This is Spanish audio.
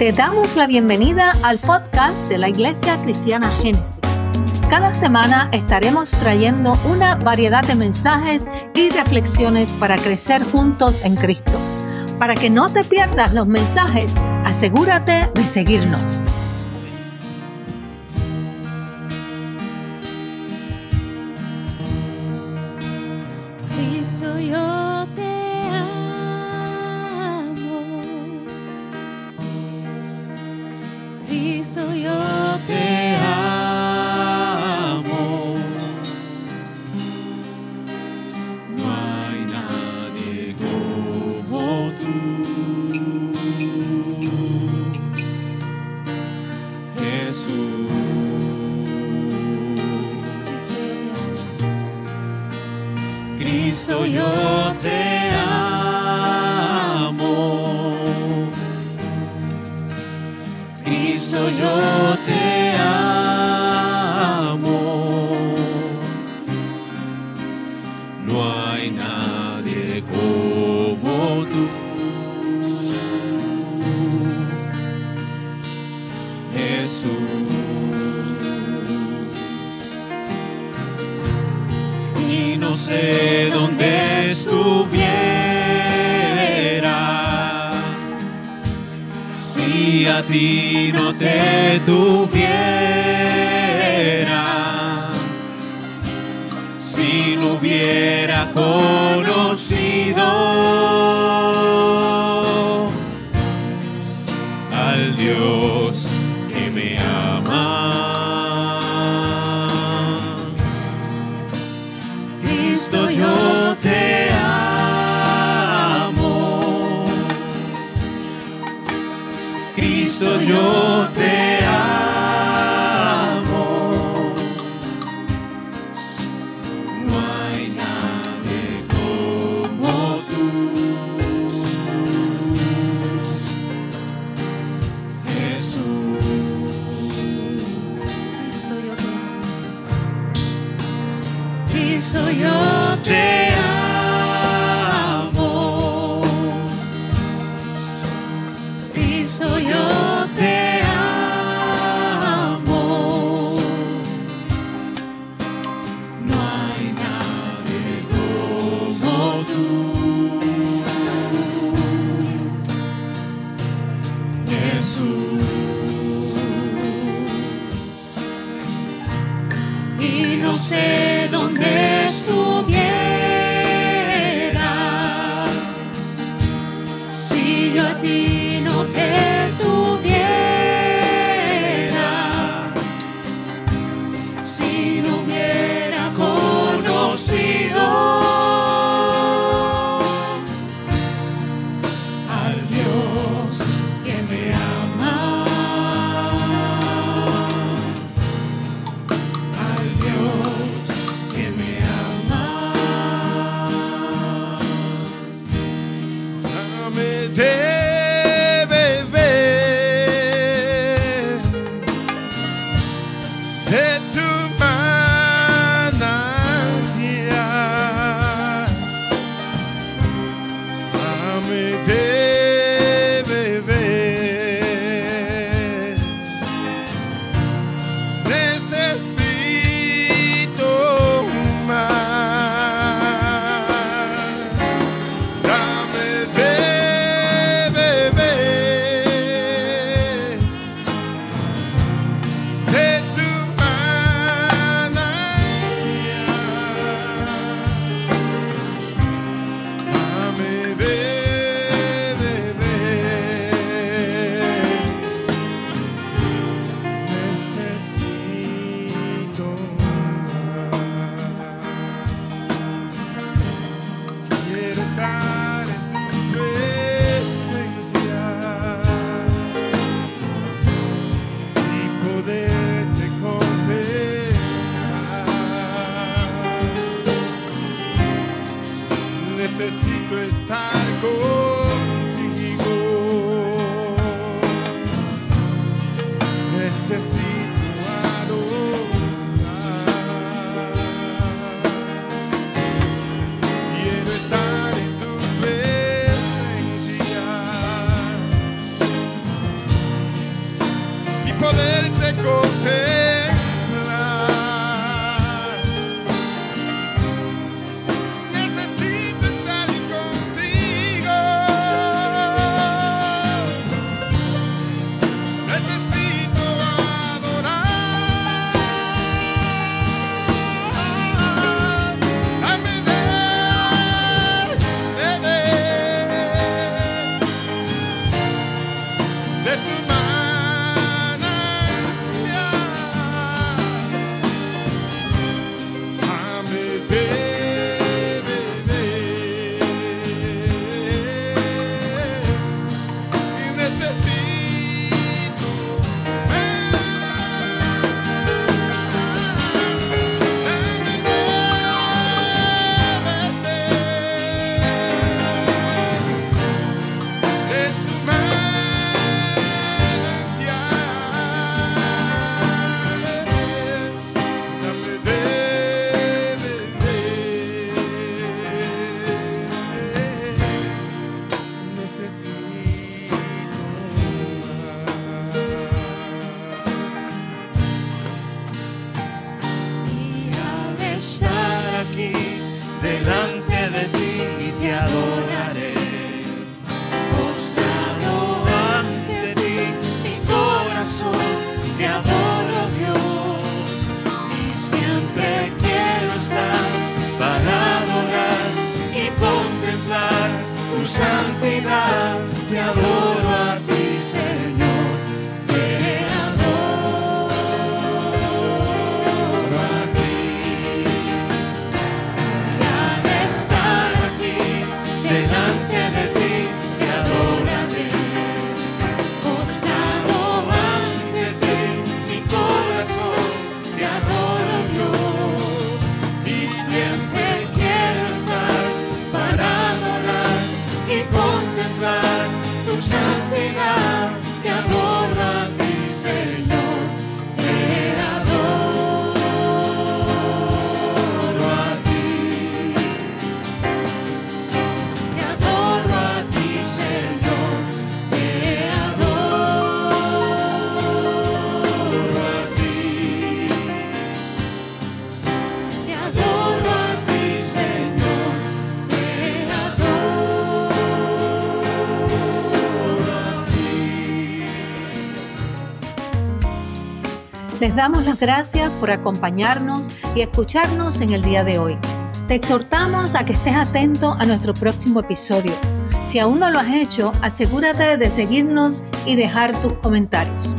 Te damos la bienvenida al podcast de la Iglesia Cristiana Génesis. Cada semana estaremos trayendo una variedad de mensajes y reflexiones para crecer juntos en Cristo. Para que no te pierdas los mensajes, asegúrate de seguirnos. Yo te amo. Cristo, yo te amo. Sé dónde estuviera si a ti no te tuviera si no hubiera conocido al Dios que me ama. Cristo, yo te amo. No hay nadie como tú. Jesús. Cristo, yo te Cristo, yo te amo. No sé dónde estuviera Santo Les damos las gracias por acompañarnos y escucharnos en el día de hoy. Te exhortamos a que estés atento a nuestro próximo episodio. Si aún no lo has hecho, asegúrate de seguirnos y dejar tus comentarios.